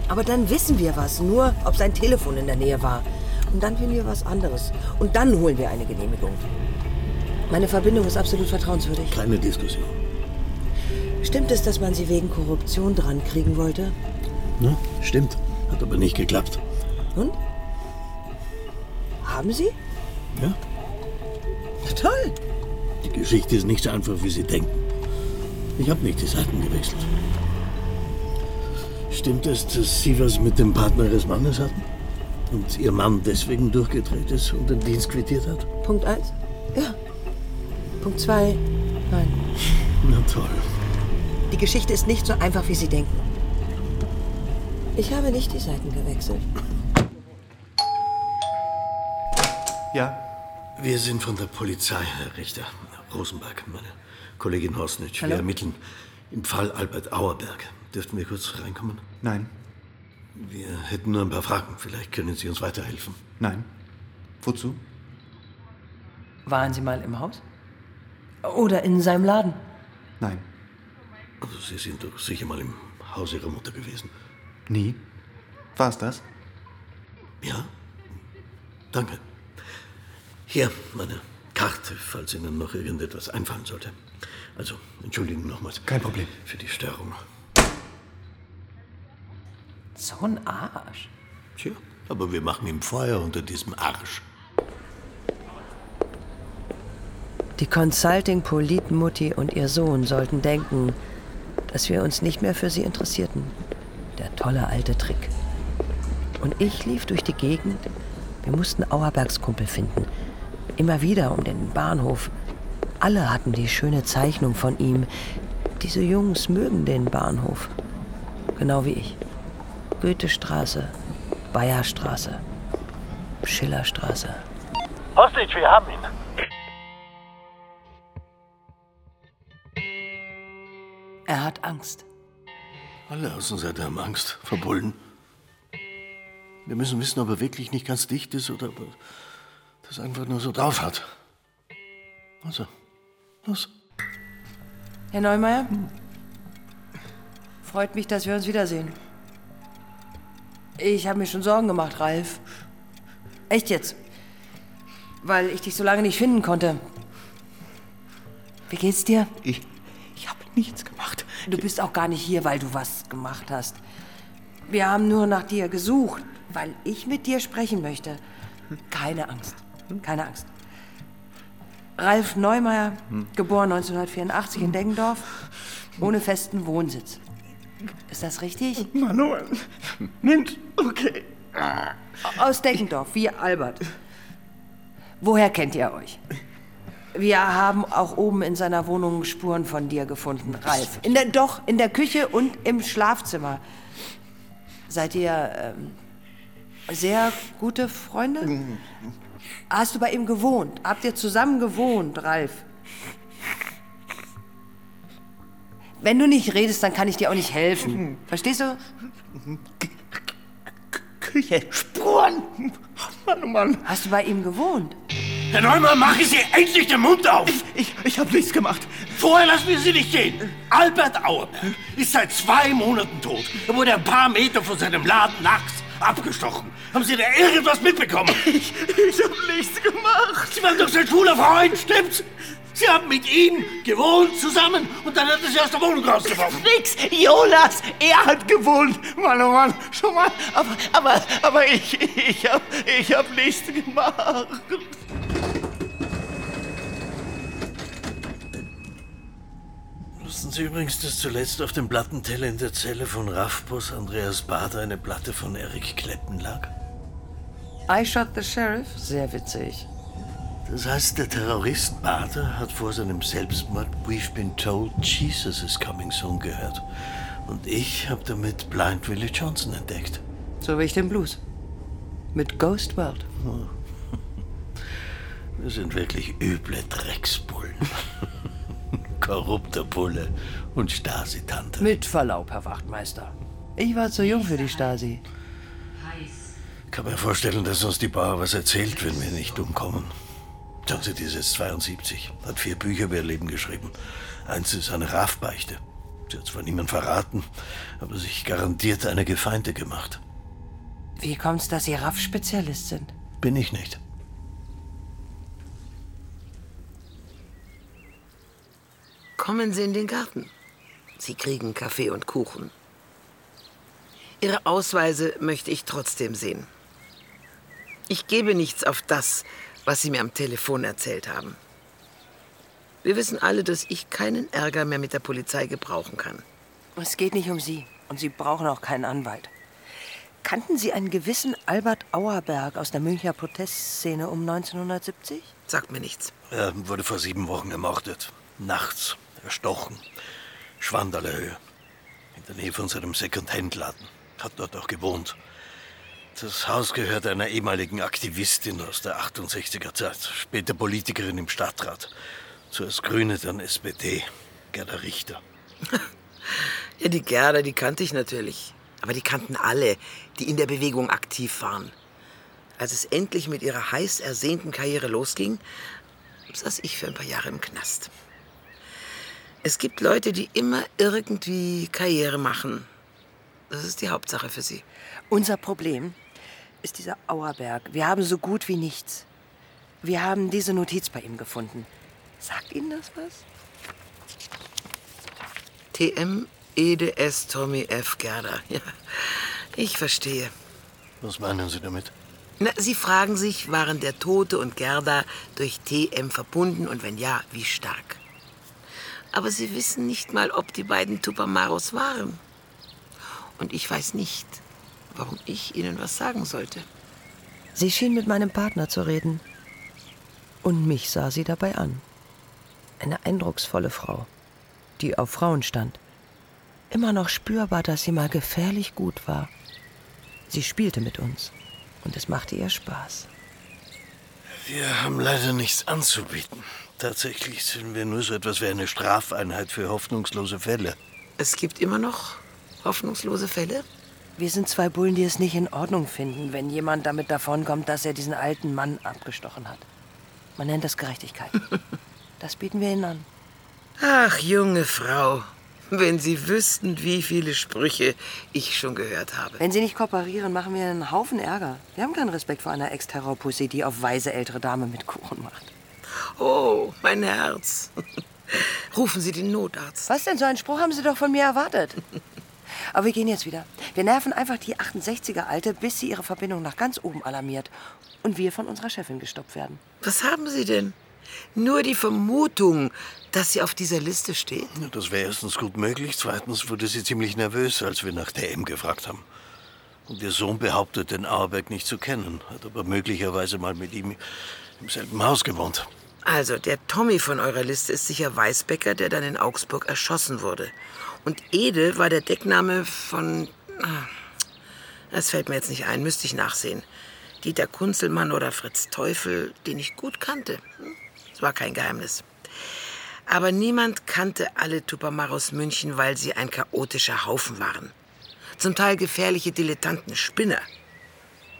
Aber dann wissen wir was, nur ob sein Telefon in der Nähe war. Und dann finden wir was anderes. Und dann holen wir eine Genehmigung. Meine Verbindung ist absolut vertrauenswürdig. Keine Diskussion. Stimmt es, dass man sie wegen Korruption dran kriegen wollte? Ne? Stimmt. Hat aber nicht geklappt. Und? Haben Sie? Ja? Toll. Die Geschichte ist nicht so einfach, wie Sie denken. Ich habe nicht die Seiten gewechselt. Stimmt es, dass Sie was mit dem Partner Ihres Mannes hatten? Und Ihr Mann deswegen durchgedreht ist und den Dienst quittiert hat? Punkt 1? Ja. Punkt 2? Nein. Na toll. Die Geschichte ist nicht so einfach, wie Sie denken. Ich habe nicht die Seiten gewechselt. Ja? Wir sind von der Polizei, Herr Richter. Rosenberg, meine Kollegin Horsnitsch. Hallo? Wir ermitteln im Fall Albert Auerberg. Dürften wir kurz reinkommen? Nein. Wir hätten nur ein paar Fragen. Vielleicht können Sie uns weiterhelfen. Nein. Wozu? Waren Sie mal im Haus? Oder in seinem Laden? Nein. Also Sie sind doch sicher mal im Haus Ihrer Mutter gewesen. Nie. War's das? Ja. Danke. Hier, meine Karte, falls Ihnen noch irgendetwas einfallen sollte. Also, entschuldigen nochmals. Kein Problem. Für die Störung. So ein Arsch. Tja, aber wir machen ihm Feuer unter diesem Arsch. Die Consulting-Politmutti und ihr Sohn sollten denken, dass wir uns nicht mehr für sie interessierten. Der tolle alte Trick. Und ich lief durch die Gegend. Wir mussten Auerbergs Kumpel finden. Immer wieder um den Bahnhof. Alle hatten die schöne Zeichnung von ihm. Diese Jungs mögen den Bahnhof. Genau wie ich. Goethestraße, Bayerstraße, Schillerstraße. Hostage, wir haben ihn. Er hat Angst. Alle Außenseiter haben Angst, verbullen. Wir müssen wissen, ob er wirklich nicht ganz dicht ist oder ob er das einfach nur so drauf hat. Also, los. Herr Neumeier? Freut mich, dass wir uns wiedersehen. Ich habe mir schon Sorgen gemacht, Ralf. Echt jetzt. Weil ich dich so lange nicht finden konnte. Wie geht's dir? Ich. Ich habe nichts gemacht. Du bist auch gar nicht hier, weil du was gemacht hast. Wir haben nur nach dir gesucht, weil ich mit dir sprechen möchte. Keine Angst. Keine Angst. Ralf Neumeier, geboren 1984 in Deggendorf, ohne festen Wohnsitz. Ist das richtig? Manuel. Mensch, okay. Aus Deggendorf, wie Albert. Woher kennt ihr euch? Wir haben auch oben in seiner Wohnung Spuren von dir gefunden, Ralf. In der, doch, in der Küche und im Schlafzimmer. Seid ihr ähm, sehr gute Freunde? Hast du bei ihm gewohnt? Habt ihr zusammen gewohnt, Ralf? Wenn du nicht redest, dann kann ich dir auch nicht helfen. Verstehst du? Küche, Spuren. Mann, oh Mann. Hast du bei ihm gewohnt? Herr Neumann, machen Sie endlich den Mund auf! Ich, ich habe nichts gemacht. Vorher lassen wir Sie nicht gehen. Albert Auerberg ist seit zwei Monaten tot. Er wurde ein paar Meter von seinem Laden nachts abgestochen. Haben Sie da irgendwas mitbekommen? [LAUGHS] Ich, ich habe nichts gemacht. Sie waren doch sein schwuler Freund, stimmt's? Sie haben mit ihm gewohnt zusammen und dann hat er Sie aus der Wohnung rausgeworfen. Nix, Jonas, er hat gewohnt. Mann, oh Mann, schon mal. Aber, aber, aber ich, ich hab, ich hab nichts gemacht. Sie übrigens, dass zuletzt auf dem Plattenteller in der Zelle von Raffboss Andreas Bader eine Platte von Eric Clapton lag? I shot the sheriff? Sehr witzig. Das heißt, der Terrorist Bader hat vor seinem Selbstmord We've Been Told Jesus is Coming Soon gehört. Und ich habe damit Blind Willie Johnson entdeckt. So wie ich den Blues. Mit Ghost World. [LAUGHS] Wir sind wirklich üble Drecksbullen. [LAUGHS] Korrupter Bulle und Stasi-Tante. Mit Verlaub, Herr Wachtmeister. Ich war zu jung für die Stasi. Ich kann mir vorstellen, dass uns die Bauer was erzählt, wenn wir nicht umkommen. Die ist jetzt 72, hat vier Bücher über ihr Leben geschrieben. Eins ist eine Raffbeichte. Sie hat zwar niemand verraten, aber sich garantiert einige Feinde gemacht. Wie kommt's, dass Sie Raff-Spezialist sind? Bin ich nicht. Kommen Sie in den Garten. Sie kriegen Kaffee und Kuchen. Ihre Ausweise möchte ich trotzdem sehen. Ich gebe nichts auf das, was Sie mir am Telefon erzählt haben. Wir wissen alle, dass ich keinen Ärger mehr mit der Polizei gebrauchen kann. Es geht nicht um Sie. Und Sie brauchen auch keinen Anwalt. Kannten Sie einen gewissen Albert Auerberg aus der Münchner Protestszene um 1970? Sagt mir nichts. Er wurde vor sieben Wochen ermordet. Nachts, erstochen. Schwandaler Höhe. In der Nähe von seinem Second-Hand-Laden. Hat dort auch gewohnt. Das Haus gehört einer ehemaligen Aktivistin aus der 68er Zeit, später Politikerin im Stadtrat. Zuerst Grüne, dann SPD. Gerda Richter. [LAUGHS] Ja, die Gerda, die kannte ich natürlich. Aber die kannten alle, die in der Bewegung aktiv waren. Als es endlich mit ihrer heiß ersehnten Karriere losging, saß ich für ein paar Jahre im Knast. Es gibt Leute, die immer irgendwie Karriere machen. Das ist die Hauptsache für sie. Unser Problem ist dieser Auerberg. Wir haben so gut wie nichts. Wir haben diese Notiz bei ihm gefunden. Sagt Ihnen das was? TM EDS Tommy F. Gerda. [LAUGHS] Ja, ich verstehe. Was meinen Sie damit? Na, Sie fragen sich, waren der Tote und Gerda durch TM verbunden und wenn ja, wie stark? Aber Sie wissen nicht mal, ob die beiden Tupamaros waren. Und ich weiß nicht, warum ich Ihnen was sagen sollte. Sie schien mit meinem Partner zu reden. Und mich sah sie dabei an. Eine eindrucksvolle Frau, die auf Frauen stand. Immer noch spürbar, dass sie mal gefährlich gut war. Sie spielte mit uns. Und es machte ihr Spaß. Wir haben leider nichts anzubieten. Tatsächlich sind wir nur so etwas wie eine Strafeinheit für hoffnungslose Fälle. Es gibt immer noch hoffnungslose Fälle? Wir sind zwei Bullen, die es nicht in Ordnung finden, wenn jemand damit davonkommt, dass er diesen alten Mann abgestochen hat. Man nennt das Gerechtigkeit. [LAUGHS] Das bieten wir Ihnen an. Ach, junge Frau, wenn Sie wüssten, wie viele Sprüche ich schon gehört habe. Wenn Sie nicht kooperieren, machen wir einen Haufen Ärger. Wir haben keinen Respekt vor einer Ex-Terrorpussy, die auf weise ältere Dame mit Kuchen macht. Oh, mein Herz. [LAUGHS] Rufen Sie den Notarzt. Was denn? So einen Spruch haben Sie doch von mir erwartet. [LAUGHS] Aber wir gehen jetzt wieder. Wir nerven einfach die 68er-Alte, bis sie ihre Verbindung nach ganz oben alarmiert. Und wir von unserer Chefin gestoppt werden. Was haben Sie denn? Nur die Vermutung, dass sie auf dieser Liste steht? Ja, Das wäre erstens gut möglich. Zweitens wurde sie ziemlich nervös, als wir nach TM gefragt haben. Und ihr Sohn behauptet, den Auerberg nicht zu kennen, hat aber möglicherweise mal mit ihm im selben Haus gewohnt. Also, der Tommy von eurer Liste ist sicher Weißbecker, der dann in Augsburg erschossen wurde. Und Ede war der Deckname von. ah, Das fällt mir jetzt nicht ein, müsste ich nachsehen. Dieter Kunzelmann oder Fritz Teufel, den ich gut kannte. Hm? Das war kein Geheimnis. Aber niemand kannte alle Tupamaros München, weil sie ein chaotischer Haufen waren. Zum Teil gefährliche Dilettanten, Spinner.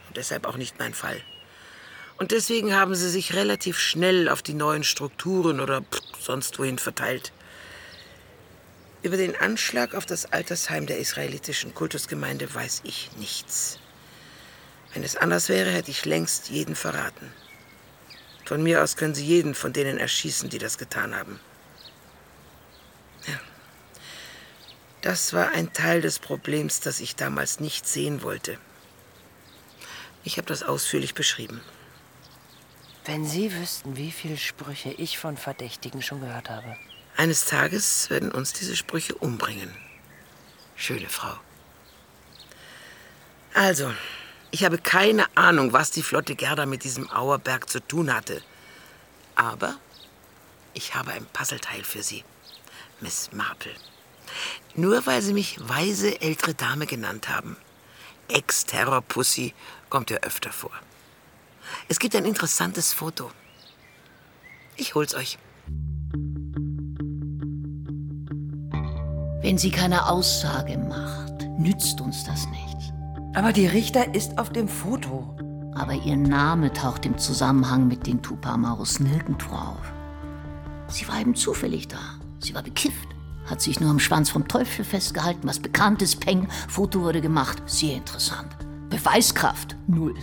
Und deshalb auch nicht mein Fall. Und deswegen haben sie sich relativ schnell auf die neuen Strukturen oder sonst wohin verteilt. Über den Anschlag auf das Altersheim der israelitischen Kultusgemeinde weiß ich nichts. Wenn es anders wäre, hätte ich längst jeden verraten. Von mir aus können Sie jeden von denen erschießen, die das getan haben. Ja. Das war ein Teil des Problems, das ich damals nicht sehen wollte. Ich habe das ausführlich beschrieben. Wenn Sie wüssten, wie viele Sprüche ich von Verdächtigen schon gehört habe. Eines Tages werden uns diese Sprüche umbringen. Schöne Frau. Also, ich habe keine Ahnung, was die Flotte Gerda mit diesem Auerberg zu tun hatte. Aber ich habe ein Puzzleteil für Sie, Miss Marple. Nur weil Sie mich weise ältere Dame genannt haben. Ex-Terror-Pussy kommt ja öfter vor. Es gibt ein interessantes Foto. Ich hol's euch. Wenn sie keine Aussage macht, nützt uns das nichts. Aber die Richter ist auf dem Foto. Aber ihr Name taucht im Zusammenhang mit den Tupamaros nirgendwo auf. Sie war eben zufällig da. Sie war bekifft, hat sich nur am Schwanz vom Teufel festgehalten, was bekannt ist. Peng, Foto wurde gemacht. Sehr interessant. Beweiskraft, null.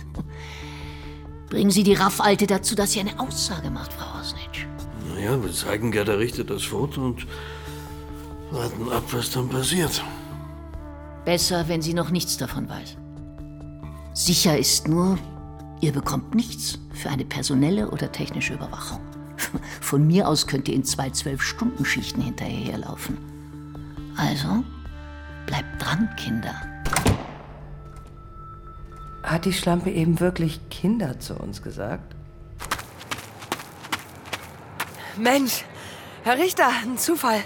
Bringen Sie die Raffalte dazu, dass sie eine Aussage macht, Frau Osnitsch. Naja, wir zeigen Gerda Richter das Foto und warten ab, was dann passiert. Besser, wenn sie noch nichts davon weiß. Sicher ist nur, ihr bekommt nichts für eine personelle oder technische Überwachung. [LAUGHS] Von mir aus könnt ihr in zwei Zwölf-Stunden-Schichten hinterherlaufen. Also, bleibt dran, Kinder. Hat die Schlampe eben wirklich Kinder zu uns gesagt? Mensch, Herr Richter, ein Zufall,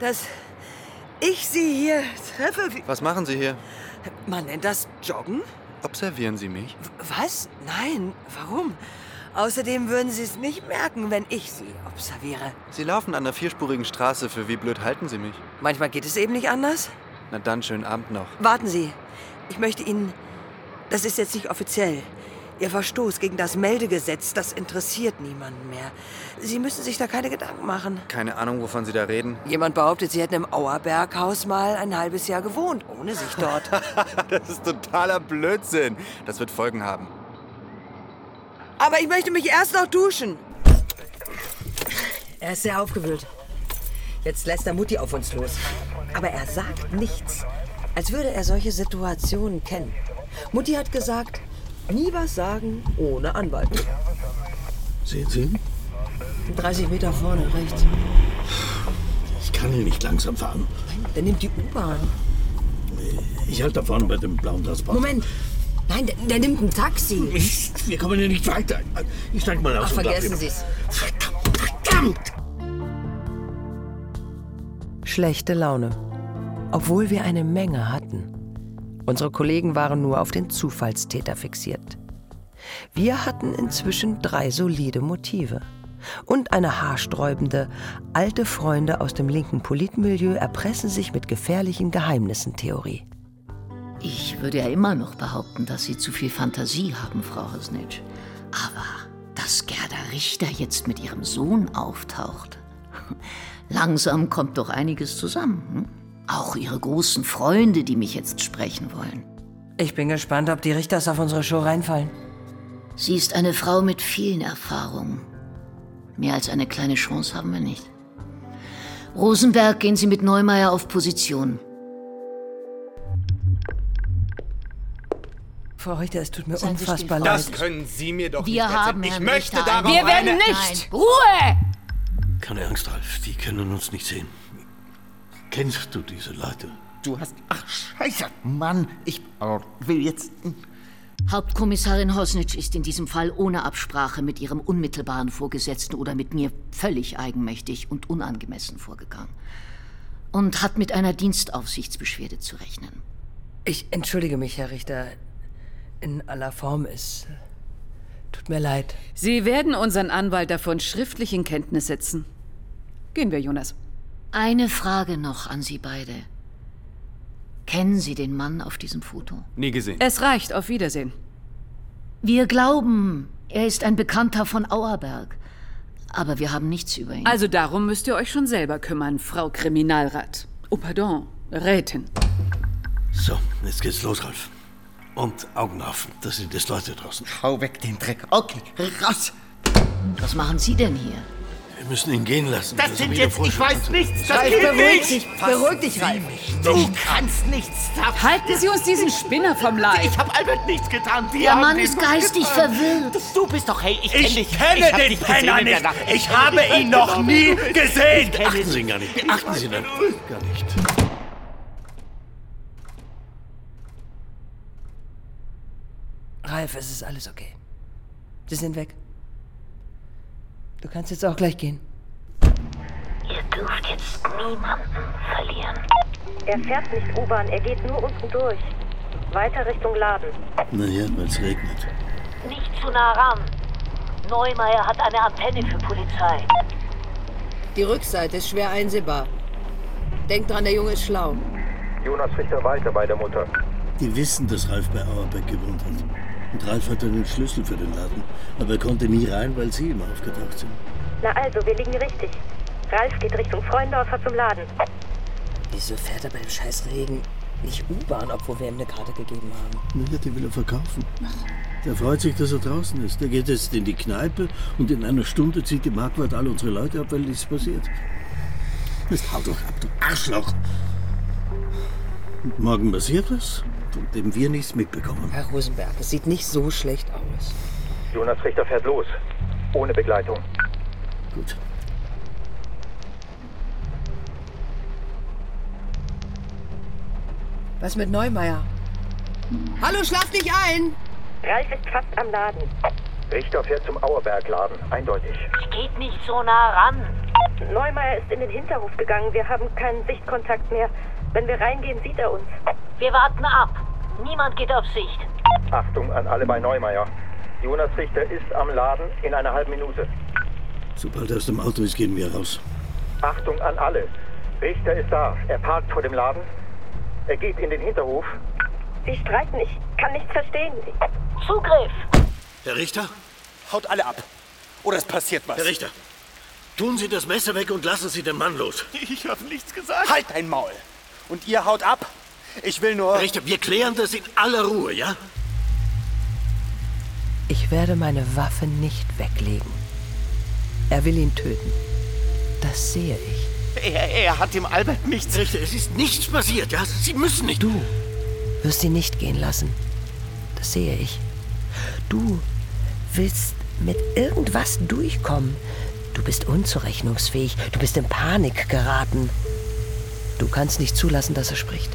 dass ich Sie hier treffe. Was machen Sie hier? Man nennt das Joggen? Observieren Sie mich? Was? Nein, warum? Außerdem würden Sie es nicht merken, wenn ich Sie observiere. Sie laufen an einer vierspurigen Straße. Für wie blöd halten Sie mich? Manchmal geht es eben nicht anders. Na dann, schönen Abend noch. Warten Sie. Ich möchte Ihnen. Das ist jetzt nicht offiziell. Ihr Verstoß gegen das Meldegesetz, das interessiert niemanden mehr. Sie müssen sich da keine Gedanken machen. Keine Ahnung, wovon Sie da reden. Jemand behauptet, Sie hätten im Auerberghaus mal ein halbes Jahr gewohnt, ohne sich dort. [LAUGHS] das ist totaler Blödsinn. Das wird Folgen haben. Aber ich möchte mich erst noch duschen. Er ist sehr aufgewühlt. Jetzt lässt er Mutti auf uns los. Aber er sagt nichts. Als würde er solche Situationen kennen. Mutti hat gesagt, nie was sagen ohne Anwalt. Sehen Sie? 30 Meter vorne, rechts. Ich kann hier nicht langsam fahren. Der nimmt die U-Bahn. Ich halte da vorne bei dem blauen Transport. Moment. Nein, der, der nimmt ein Taxi. Ich, wir kommen hier nicht weiter. Ich steig mal aus. Ach, vergessen hier. Sie's. Verdammt! Schlechte Laune. Obwohl wir eine Menge hatten. Unsere Kollegen waren nur auf den Zufallstäter fixiert. Wir hatten inzwischen drei solide Motive. Und eine haarsträubende, alte Freunde aus dem linken Politmilieu erpressen sich mit gefährlichen Geheimnissen Theorie. Ich würde ja immer noch behaupten, dass Sie zu viel Fantasie haben, Frau Hosnitsch. Aber dass Gerda Richter jetzt mit ihrem Sohn auftaucht, [LAUGHS] langsam kommt doch einiges zusammen. Hm? Auch Ihre großen Freunde, die mich jetzt sprechen wollen. Ich bin gespannt, ob die Richters auf unsere Show reinfallen. Sie ist eine Frau mit vielen Erfahrungen. Mehr als eine kleine Chance haben wir nicht. Rosenberg, gehen Sie mit Neumeier auf Position. Frau Richter, es tut mir Seien Sie unfassbar leid. Das können Sie mir doch Wir nicht haben erzählen. Ich Herrn möchte Richter darauf Wir werden eine... nicht! Ruhe! Keine Angst, Ralf. Die können uns nicht sehen. Kennst du diese Leute? Du hast. Ach, Scheiße! Mann, ich oh, will jetzt. Hauptkommissarin Hosnitsch ist in diesem Fall ohne Absprache mit ihrem unmittelbaren Vorgesetzten oder mit mir völlig eigenmächtig und unangemessen vorgegangen. Und hat mit einer Dienstaufsichtsbeschwerde zu rechnen. Ich entschuldige mich, Herr Richter. In aller Form ist. Tut mir leid. Sie werden unseren Anwalt davon schriftlich in Kenntnis setzen. Gehen wir, Jonas. Eine Frage noch an Sie beide. Kennen Sie den Mann auf diesem Foto? Nie gesehen. Es reicht. Auf Wiedersehen. Wir glauben, er ist ein Bekannter von Auerberg. Aber wir haben nichts über ihn. Also darum müsst ihr euch schon selber kümmern, Frau Kriminalrat. Oh, pardon, Rätin. So, jetzt geht's los, Ralf. Und Augen auf. Da sind jetzt Leute draußen. Hau weg den Dreck. Okay, raus! Was machen Sie denn hier? Wir müssen ihn gehen lassen. Das er sind jetzt. Ich weiß nichts. Das Ralf, geht beruhig nicht. dich. Beruhig dich, Ralf. Du kannst nichts dafür. Halten Sie uns diesen Spinner vom Leib! Ich habe Albert nichts getan. Die Der Mann ist geistig getan. verwirrt. Das- Du bist doch, hey, ich kenn Ich dich. kenne ich den dich Penner nicht. Ich habe ihn noch nie gesehen. Beachten Sie ihn gar nicht. Beachten Sie ihn gar nicht. Ralf, es ist alles okay. Sie sind weg. Du kannst jetzt auch gleich gehen. Ihr dürft jetzt niemanden verlieren. Er fährt nicht U-Bahn, er geht nur unten durch. Weiter Richtung Laden. Naja, weil es regnet. Nicht zu nah ran. Neumeier hat eine Antenne für Polizei. Die Rückseite ist schwer einsehbar. Denk dran, der Junge ist schlau. Jonas Richter weiter bei der Mutter. Die wissen, dass Ralf bei Auerbeck gewohnt hat. Und Ralf hatte den Schlüssel für den Laden. Aber er konnte nie rein, weil sie immer aufgetaucht sind. Na also, wir liegen richtig. Ralf geht Richtung Freundorfer zum Laden. Wieso fährt er bei dem scheiß Regen nicht U-Bahn, obwohl wir ihm eine Karte gegeben haben? Naja, die will er verkaufen. Der freut sich, dass er draußen ist. Der geht jetzt in die Kneipe und in einer Stunde zieht die Marquardt all unsere Leute ab, weil nichts passiert. Jetzt hau doch ab, du Arschloch! Und morgen passiert was, von dem wir nichts mitbekommen. Herr Rosenberg, es sieht nicht so schlecht aus. Jonas Richter fährt los. Ohne Begleitung. Gut. Was mit Neumeier? Hallo, schlaf nicht ein! Ralf ist fast am Laden. Richter fährt zum Auerbergladen. Eindeutig. Geht nicht so nah ran. Neumeier ist in den Hinterhof gegangen. Wir haben keinen Sichtkontakt mehr. Wenn wir reingehen, sieht er uns. Wir warten ab. Niemand geht auf Sicht. Achtung an alle bei Neumeier. Jonas Richter ist am Laden in einer halben Minute. Sobald er aus dem Auto ist, gehen wir raus. Achtung an alle. Richter ist da. Er parkt vor dem Laden. Er geht in den Hinterhof. Sie streiten. Ich kann nichts verstehen. Zugriff! Herr Richter? Haut alle ab. Oder es passiert was. Herr Richter, tun Sie das Messer weg und lassen Sie den Mann los. [LAUGHS] Ich habe nichts gesagt. Halt dein Maul. Und ihr haut ab. Ich will nur... Richter, wir klären das in aller Ruhe, ja? Ich werde meine Waffe nicht weglegen. Er will ihn töten. Das sehe ich. Er, er hat dem Albert nichts... Richter, es ist nichts passiert, ja? Sie müssen nicht... Du wirst ihn nicht gehen lassen. Das sehe ich. Du willst mit irgendwas durchkommen. Du bist unzurechnungsfähig. Du bist in Panik geraten. Du kannst nicht zulassen, dass er spricht.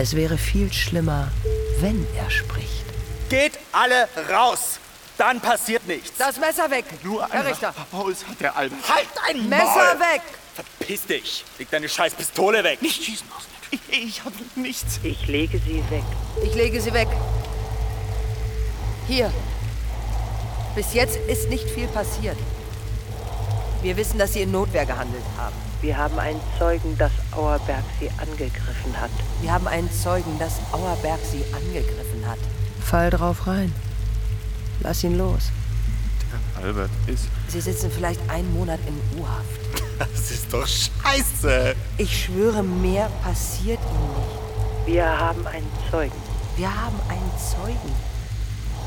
Es wäre viel schlimmer, wenn er spricht. Geht alle raus. Dann passiert nichts. Das Messer weg! Nur Herr ein Richter! Haus hat der Albert. Halt dein Messer Maul. weg! Verpiss dich. Leg deine scheiß Pistole weg. Nicht schießen, Osnitsch. Ich, ich habe nichts. Ich lege sie weg. Ich lege sie weg. Hier. Bis jetzt ist nicht viel passiert. Wir wissen, dass Sie in Notwehr gehandelt haben. Wir haben einen Zeugen, dass Auerberg sie angegriffen hat. Wir haben einen Zeugen, dass Auerberg Sie angegriffen hat. Fall drauf rein. Lass ihn los. Der Albert ist. Sie sitzen vielleicht einen Monat in U-Haft. [LAUGHS] Das ist doch scheiße. Ich schwöre, mehr passiert Ihnen nicht. Wir haben einen Zeugen. Wir haben einen Zeugen.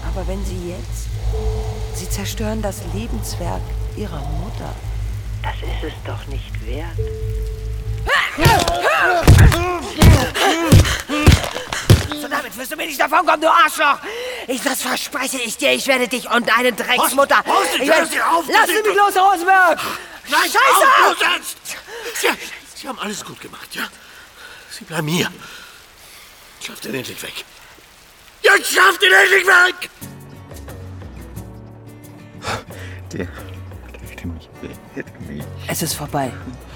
Aber wenn Sie jetzt... Sie zerstören das Lebenswerk Ihrer Mutter. Das ist es doch nicht wert. So damit wirst du mir nicht davonkommen, du Arschloch! Ich, das verspreche ich dir, ich werde dich und deine Drecksmutter... Horst, ich werde, Sie auf, lass Sie- mich los, Rosenberg! Nein, Scheiße! auf! Sie, Sie haben alles gut gemacht, ja? Sie bleiben hier. Schafft ihn endlich weg. Jetzt schafft ihn endlich weg! Der. Der mich. Der mich. Es ist vorbei,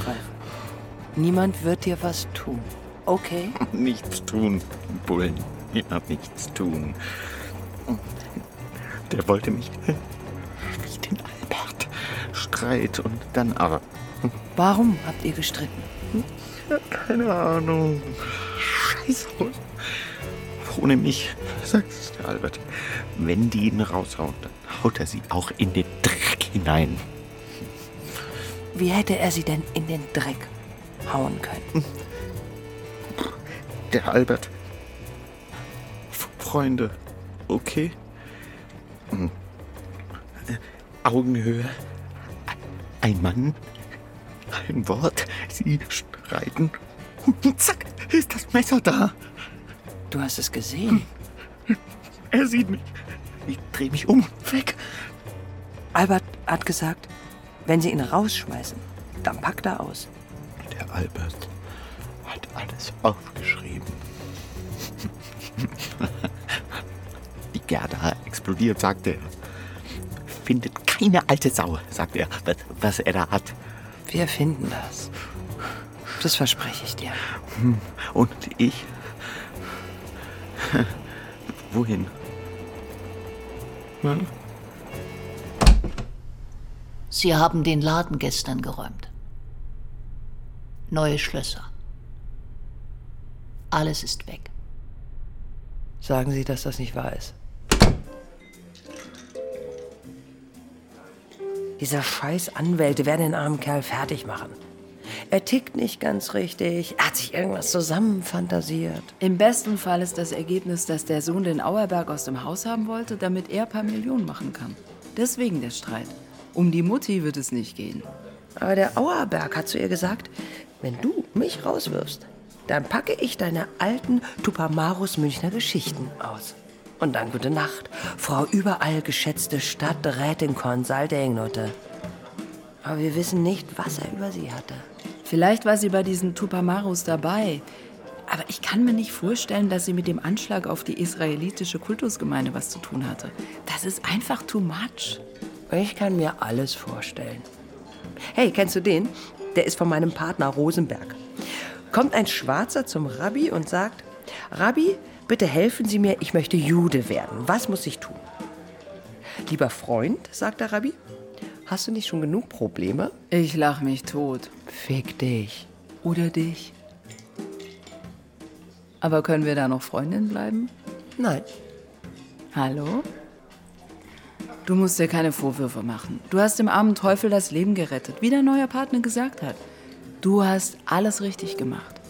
Ralf. Niemand wird dir was tun, okay? [LAUGHS] Nichts tun, Bullen. Ja, nichts tun. Der wollte mich. Wie den Albert. Streit und dann aber. Warum habt ihr gestritten? Keine Ahnung. Scheiße. Ohne mich, sagt es der Albert. Wenn die ihn raushauen, dann haut er sie auch in den Dreck hinein. Wie hätte er sie denn in den Dreck hauen können? Der Albert. Freunde, okay? Hm. Augenhöhe. Ein Mann. Ein Wort. Sie streiten. Und zack, ist das Messer da. Du hast es gesehen. Er sieht mich. Ich drehe mich um. Weg. Albert hat gesagt, wenn sie ihn rausschmeißen, dann packt er aus. Der Albert hat alles aufgeschrieben. [LAUGHS] Die Gerda explodiert, sagt er. Findet keine alte Sau, sagt er, was, was er da hat. Wir finden das. Das verspreche ich dir. Und ich? Wohin? Hm? Sie haben den Laden gestern geräumt. Neue Schlösser. Alles ist weg. Sagen Sie, dass das nicht wahr ist. Diese scheiß Anwälte werden den armen Kerl fertig machen. Er tickt nicht ganz richtig, er hat sich irgendwas zusammenfantasiert. Im besten Fall ist das Ergebnis, dass der Sohn den Auerberg aus dem Haus haben wollte, damit er ein paar Millionen machen kann. Deswegen der Streit. Um die Mutti wird es nicht gehen. Aber der Auerberg hat zu ihr gesagt, wenn du mich rauswirfst, dann packe ich deine alten Tupamarus Münchner Geschichten aus. Und dann gute Nacht, Frau überall geschätzte Stadträtin Consulting Nutte. Aber wir wissen nicht, was er über sie hatte. Vielleicht war sie bei diesen Tupamarus dabei. Aber ich kann mir nicht vorstellen, dass sie mit dem Anschlag auf die israelitische Kultusgemeinde was zu tun hatte. Das ist einfach too much. Ich kann mir alles vorstellen. Hey, kennst du den? Der ist von meinem Partner Rosenberg. Kommt ein Schwarzer zum Rabbi und sagt, Rabbi, bitte helfen Sie mir, ich möchte Jude werden. Was muss ich tun? Lieber Freund, sagt der Rabbi, hast du nicht schon genug Probleme? Ich lach mich tot. Fick dich. Oder dich. Aber können wir da noch Freundin bleiben? Nein. Hallo? Du musst dir keine Vorwürfe machen. Du hast dem armen Teufel das Leben gerettet, wie dein neuer Partner gesagt hat. Du hast alles richtig gemacht.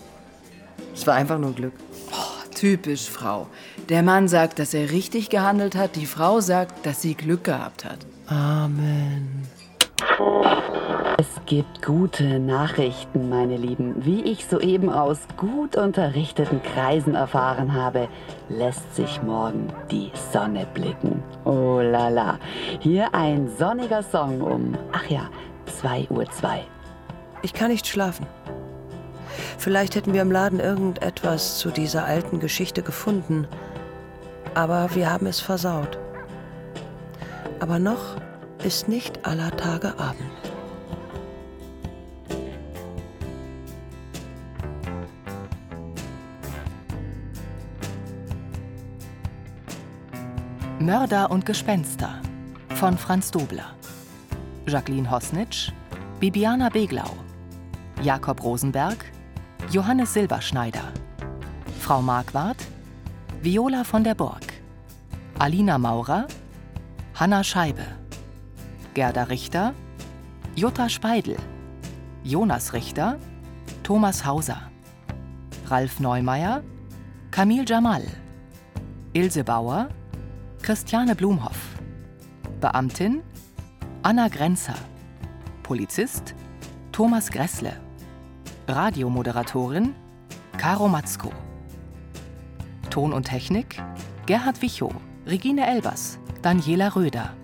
Es war einfach nur Glück. Oh, typisch Frau. Der Mann sagt, dass er richtig gehandelt hat, die Frau sagt, dass sie Glück gehabt hat. Amen. Es gibt gute Nachrichten, meine Lieben. Wie ich soeben aus gut unterrichteten Kreisen erfahren habe, lässt sich morgen die Sonne blicken. Oh la la. Hier ein sonniger Song um, ach ja, 2.02 Uhr. Ich kann nicht schlafen. Vielleicht hätten wir im Laden irgendetwas zu dieser alten Geschichte gefunden. Aber wir haben es versaut. Aber noch ist nicht aller Tage Abend. Mörder und Gespenster von Franz Dobler. Jacqueline Hosnitsch, Bibiana Beglau, Jakob Rosenberg, Johannes Silberschneider, Frau Marquardt, Viola von der Burg, Alina Maurer, Hanna Scheibe, Gerda Richter, Jutta Speidel, Jonas Richter, Thomas Hauser, Ralf Neumeier, Camille Jamal, Ilse Bauer, Christiane Blumhoff, Beamtin Anna Grenzer, Polizist Thomas Gressle, Radiomoderatorin Caro Matzko, Ton und Technik Gerhard Wichow, Regine Elbers, Daniela Röder,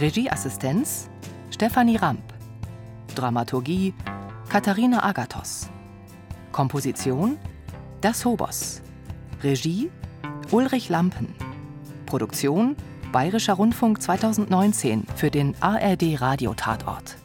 Regieassistenz Stefanie Ramp, Dramaturgie Katharina Agathos, Komposition Das Hobos, Regie Ulrich Lampen. Produktion Bayerischer Rundfunk 2019 für den ARD Radiotatort.